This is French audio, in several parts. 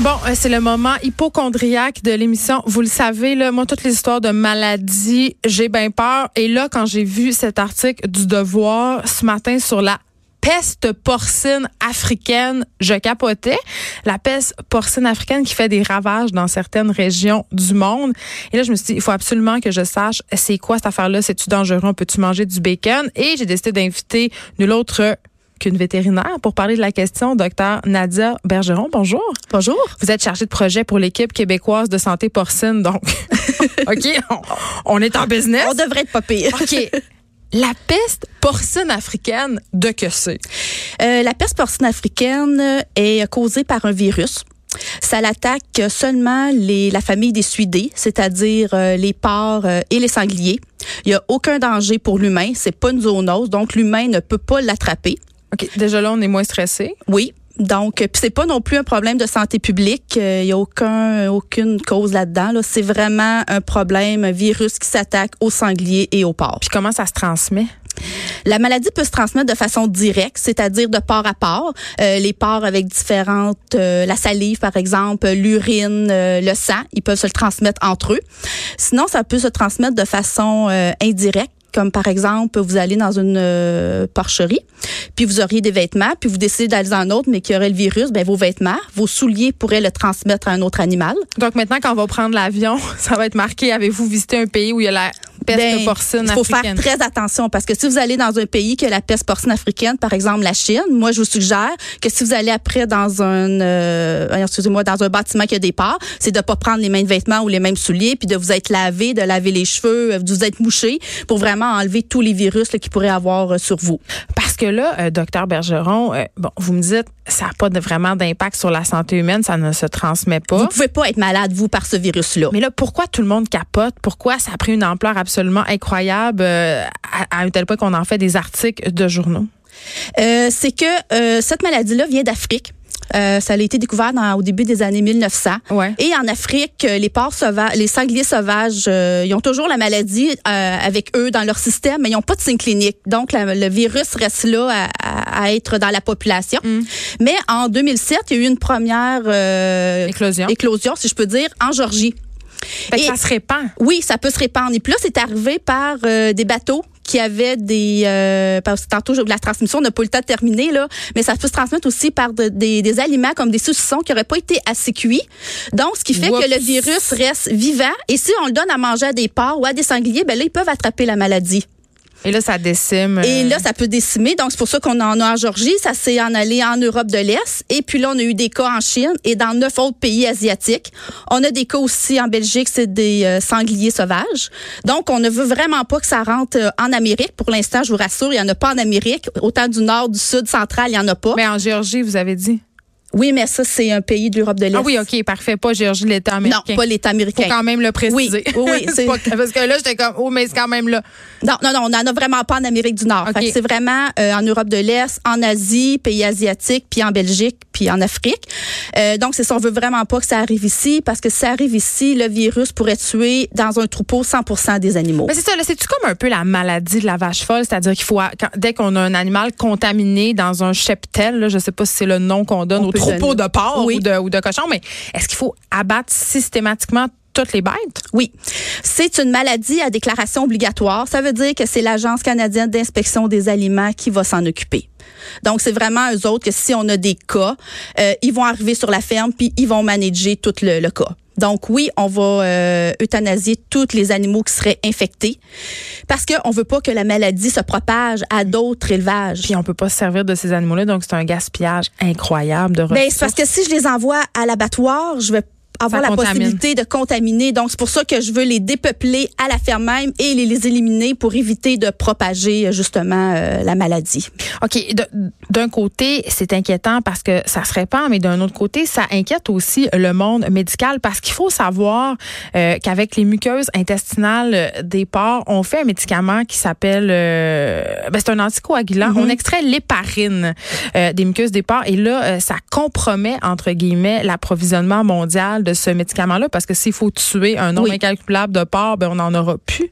Bon, euh, c'est le moment hypochondriaque de l'émission. Vous le savez, là, moi, toutes les histoires de maladies, j'ai bien peur. Et là, quand j'ai vu cet article du Devoir ce matin sur la peste porcine africaine, je capotais. La peste porcine africaine qui fait des ravages dans certaines régions du monde. Et là, je me suis dit, il faut absolument que je sache c'est quoi cette affaire-là? C'est-tu dangereux? On peut-tu manger du bacon? Et j'ai décidé d'inviter nul autre qu'une vétérinaire pour parler de la question, docteur Nadia Bergeron. Bonjour. Bonjour. Vous êtes chargée de projet pour l'équipe québécoise de santé porcine, donc OK, on, est en business. On devrait être pas pire. OK. La peste porcine africaine, de que c'est? Euh, la peste porcine africaine est causée par un virus. Ça l'attaque seulement les, la famille des suidés, c'est-à-dire euh, les porcs euh, et les sangliers. Il n'y a aucun danger pour l'humain. C'est pas une zoonose, donc l'humain ne peut pas l'attraper. OK. Déjà là, on est moins stressé. Oui. Donc, puis c'est pas non plus un problème de santé publique. Il euh, y a aucun, aucune cause là-dedans. Là. C'est vraiment un problème, un virus qui s'attaque aux sangliers et aux porcs. Puis comment ça se transmet? La maladie peut se transmettre de façon directe, c'est-à-dire de port à port. Euh, les porcs avec différentes, euh, la salive par exemple, l'urine, le sang, ils peuvent se le transmettre entre eux. Sinon, ça peut se transmettre de façon indirecte comme par exemple, vous allez dans une euh, porcherie, puis vous auriez des vêtements, puis vous décidez d'aller dans un autre, mais qui aurait le virus, ben vos vêtements, vos souliers pourraient le transmettre à un autre animal. Donc maintenant, quand on va prendre l'avion, ça va être marqué, avez-vous visité un pays où il y a la peste ben, porcine Il faut faire très attention parce que si vous allez dans un pays qui a la peste porcine africaine, par exemple la Chine, moi je vous suggère que si vous allez après dans un, euh, excusez-moi, dans un bâtiment qui a des parts, c'est de pas prendre les mêmes vêtements ou les mêmes souliers, puis de vous être lavé, de laver les cheveux, de vous être mouché pour vraiment enlever tous les virus là, qui pourraient avoir euh, sur vous. Parce que là, euh, docteur Bergeron, euh, bon, vous me dites, ça n'a pas de, vraiment d'impact sur la santé humaine, ça ne se transmet pas. Vous pouvez pas être malade vous par ce virus-là. Mais là, pourquoi tout le monde capote? Pourquoi ça a pris une ampleur absolument incroyable à, un tel point qu'on en fait des articles de journaux? C'est que cette maladie-là vient d'Afrique. Euh, ça a été découvert dans, au début des années 1900. Ouais. Et en Afrique, euh, les porcs sauvages, les sangliers sauvages, euh, ils ont toujours la maladie avec eux dans leur système, mais ils n'ont pas de signe clinique. Donc, le virus reste là à, à, être dans la population. Mm. Mais en 2007, il y a eu une première éclosion. éclosion, si je peux dire, en Georgie. Et, ça se répand. Oui, ça peut se répandre. Et puis là, c'est arrivé par des bateaux qui avait des euh, parce que tantôt la transmission n'a pas le temps de terminer là, mais ça peut se transmettre aussi par des, des, aliments comme des saucissons qui n'auraient pas été assez cuits. Donc ce qui fait que le virus reste vivant et si on le donne à manger à des porcs ou à des sangliers, ben là ils peuvent attraper la maladie. Et là, ça décime. Et là, ça peut décimer. Donc, c'est pour ça qu'on en a en Georgie. Ça s'est en allé en Europe de l'Est. Et puis là, on a eu des cas en Chine et dans neuf autres pays asiatiques. On a des cas aussi en Belgique, c'est des euh, sangliers sauvages. Donc, on ne veut vraiment pas que ça rentre euh, en Amérique. Pour l'instant, je vous rassure, il n'y en a pas en Amérique. Autant du nord, du sud, central, il n'y en a pas. Mais en Géorgie, vous avez dit? Oui, mais ça, c'est un pays de l'Europe de l'Est. Ah oui, OK, parfait. Pas Géorgie, l'État américain. Non, pas l'État américain. Faut quand même le préciser. Oui, oui. parce que là, j'étais comme, oh, mais c'est quand même là. Non, non, non, on n'en a vraiment pas en Amérique du Nord. C'est vraiment euh, en Europe de l'Est, en Asie, pays asiatiques, puis en Belgique, puis en Afrique. Euh, donc, c'est ça, on veut vraiment pas que ça arrive ici, parce que si ça arrive ici, le virus pourrait tuer dans un troupeau 100% des animaux. Mais c'est ça, c'est-tu comme un peu la maladie de la vache folle? C'est-à-dire qu'il faut, dès qu'on a un animal contaminé dans un cheptel, là, je sais pas si c'est le nom qu'on donne au troupeau de porc, ou, de, ou de cochon, mais est-ce qu'il faut abattre systématiquement toutes les bêtes? Oui. C'est une maladie à déclaration obligatoire. Ça veut dire que c'est l'Agence canadienne d'inspection des aliments qui va s'en occuper. Donc, c'est vraiment eux autres que si on a des cas, euh, ils vont arriver sur la ferme puis ils vont manager tout le, le cas. Donc oui, on va euh, euthanasier tous les animaux qui seraient infectés parce qu'on veut pas que la maladie se propage à d'autres élevages. Puis on peut pas se servir de ces animaux-là, donc c'est un gaspillage incroyable de ressources. Ben, c'est parce que si je les envoie à l'abattoir, je vais avoir la possibilité de contaminer. Donc, c'est pour ça que je veux les dépeupler à la ferme même et les, les éliminer pour éviter de propager justement euh, la maladie. OK. D'un côté, c'est inquiétant parce que ça se répand, mais d'un autre côté, ça inquiète aussi le monde médical parce qu'il faut savoir euh, qu'avec les muqueuses intestinales des porcs, on fait un médicament qui s'appelle, euh, ben, c'est un anticoagulant. Mm-hmm. On extrait l'héparine des muqueuses des porcs et là, ça compromet, entre guillemets, l'approvisionnement mondial de ce médicament-là parce que s'il faut tuer un nombre incalculable de porcs, ben on n'en aura plus.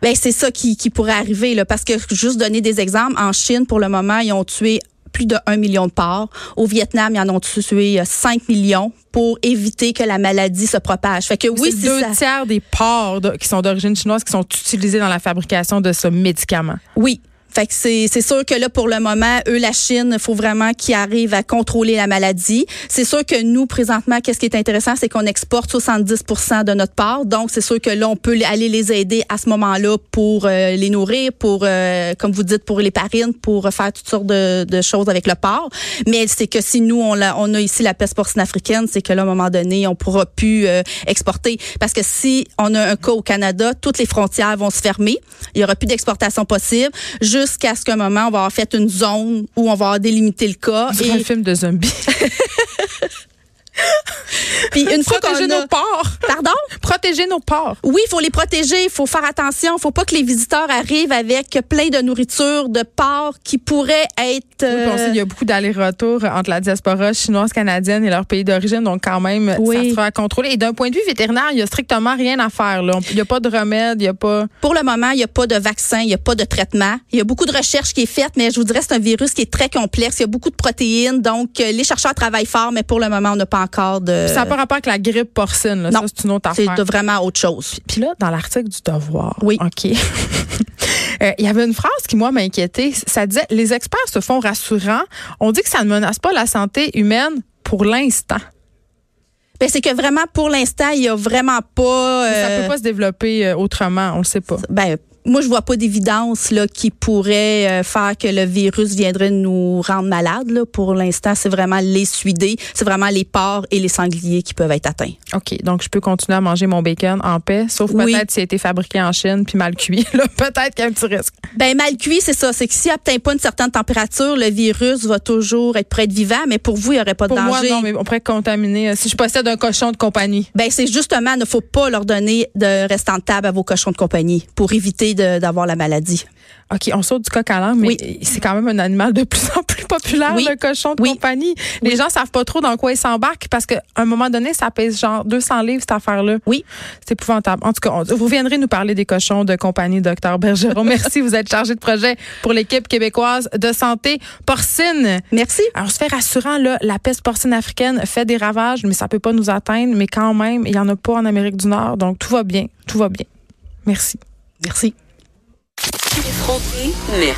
Ben c'est ça qui, qui pourrait arriver là, parce que juste donner des exemples, en Chine pour le moment ils ont tué plus de 1 million de porcs. Au Vietnam, ils en ont tué 5 millions pour éviter que la maladie se propage. Fait que oui, c'est deux tiers des porcs qui sont d'origine chinoise qui sont utilisés dans la fabrication de ce médicament. Oui, fait que c'est sûr que là, pour le moment, eux, la Chine, il faut vraiment qu'ils arrivent à contrôler la maladie. C'est sûr que nous, présentement, qu'est-ce qui est intéressant, c'est qu'on exporte 70 de notre part. Donc, c'est sûr que là, on peut aller les aider à ce moment-là pour euh, les nourrir, pour, euh, comme vous dites, pour les parines, pour faire toutes sortes de, de choses avec le porc. Mais c'est que si nous, on a, ici la peste porcine africaine, c'est que là, à un moment donné, on pourra plus euh, exporter. Parce que si on a un cas au Canada, toutes les frontières vont se fermer. Il y aura plus d'exportation possible jusqu'à ce qu'un moment, on va avoir fait une zone où on va avoir délimité le cas. C'est un film de zombies. Puis une fois protéger nos porcs. Pardon? Protéger nos porcs. Oui, il faut les protéger, il faut faire attention, il faut pas que les visiteurs arrivent avec plein de nourriture de porcs qui pourraient être il y a beaucoup d'allers-retours entre la diaspora chinoise canadienne et leur pays d'origine, donc quand même ça sera à contrôler et d'un point de vue vétérinaire, il y a strictement rien à faire là. Il y a pas de remède, il y a pas Pour le moment, il y a pas de vaccin, il y a pas de traitement. Il y a beaucoup de recherches qui est faite, mais je vous dirais c'est un virus qui est très complexe, il y a beaucoup de protéines, donc euh, les chercheurs travaillent fort, mais pour le moment, on n'a pas encore de ça n'a pas rapport avec la grippe porcine. Là. Non, c'est une autre affaire. C'est vraiment autre chose. Puis, là, dans l'article du Devoir, oui. OK. Euh, il y avait une phrase qui, moi, m'a inquiétée. Ça disait Les experts se font rassurants. On dit que ça ne menace pas la santé humaine pour l'instant. Ben, c'est que vraiment, pour l'instant, il y a vraiment pas. Euh... Ça peut pas se développer euh, autrement, on le sait pas. Ben, moi, je vois pas d'évidence là qui pourrait euh, faire que le virus viendrait nous rendre malades. Là. Pour l'instant, c'est vraiment les suidés, c'est vraiment les porcs et les sangliers qui peuvent être atteints. OK, donc je peux continuer à manger mon bacon en paix, sauf peut-être s'il a été fabriqué en Chine puis mal cuit. Peut-être qu'il y a un petit risque. Ben mal cuit, c'est ça. C'est que s'il n'atteint pas une certaine température, le virus va toujours être prêt de vivant, mais pour vous, il n'y aurait pas de danger. Moi, non, mais on pourrait contaminer. Euh, si je possède un cochon de compagnie. Ben c'est justement, il ne faut pas leur donner de restant de table à vos cochons de compagnie pour éviter d'avoir la maladie. OK, on saute du coq à l'âne, mais c'est quand même un animal de plus en plus populaire, le cochon de compagnie. Les gens savent pas trop dans quoi ils s'embarquent parce qu'à un moment donné, ça pèse genre 200 livres, cette affaire-là. Oui. C'est épouvantable. En tout cas, vous viendrez nous parler des cochons de compagnie, docteur Bergeron. Merci, vous êtes chargé de projet pour l'équipe québécoise de santé porcine. Merci. Alors, se fait rassurant, là, la peste porcine africaine fait des ravages, mais ça peut pas nous atteindre. Mais quand même, il y en a pas en Amérique du Nord, donc tout va bien. Tout va bien. Merci. Merci. Les mais